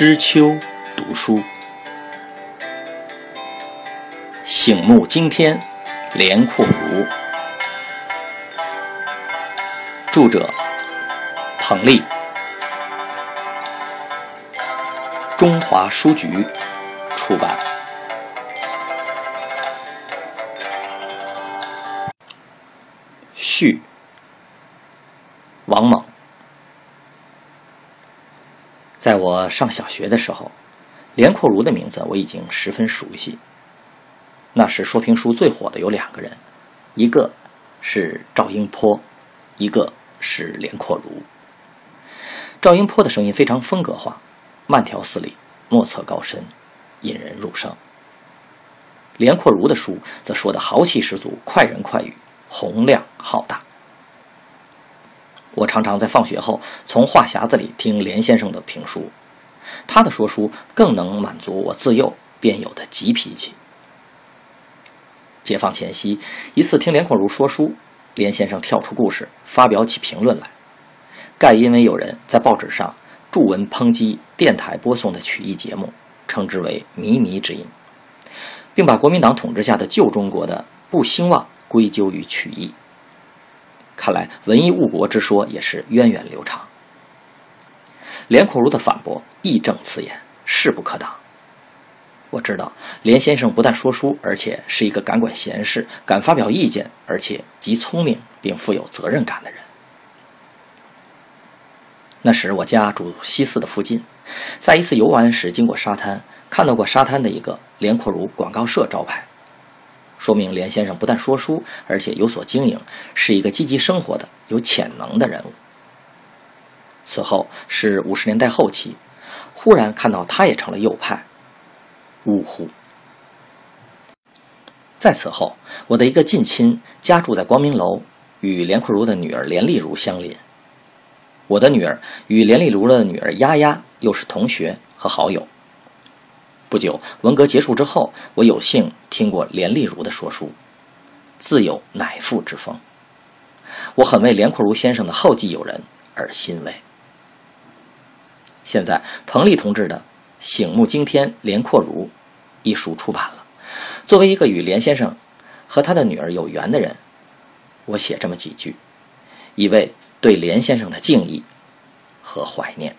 知秋读书，醒目惊天，连阔如。著者：彭丽，中华书局出版。序，王莽。在我上小学的时候，连阔如的名字我已经十分熟悉。那时说评书最火的有两个人，一个是赵英坡，一个是连阔如。赵英坡的声音非常风格化，慢条斯理，莫测高深，引人入胜。连阔如的书则说的豪气十足，快人快语，洪亮浩大。我常常在放学后从话匣子里听连先生的评书，他的说书更能满足我自幼便有的急脾气。解放前夕，一次听连阔如说书，连先生跳出故事，发表起评论来，盖因为有人在报纸上著文抨击电台播送的曲艺节目，称之为“靡靡之音”，并把国民党统治下的旧中国的不兴旺归咎于曲艺。看来文艺误国之说也是源远流长。连阔如的反驳义正辞严，势不可挡。我知道连先生不但说书，而且是一个敢管闲事、敢发表意见，而且极聪明并富有责任感的人。那时我家住西四的附近，在一次游玩时经过沙滩，看到过沙滩的一个连阔如广告社招牌。说明连先生不但说书，而且有所经营，是一个积极生活的、有潜能的人物。此后是五十年代后期，忽然看到他也成了右派，呜呼！在此后，我的一个近亲家住在光明楼，与连阔如的女儿连丽如相邻。我的女儿与连丽如的女儿丫丫又是同学和好友。不久，文革结束之后，我有幸听过连丽如的说书，自有乃父之风。我很为连阔如先生的后继有人而欣慰。现在，彭丽同志的《醒目惊天连阔如》一书出版了。作为一个与连先生和他的女儿有缘的人，我写这么几句，以为对连先生的敬意和怀念。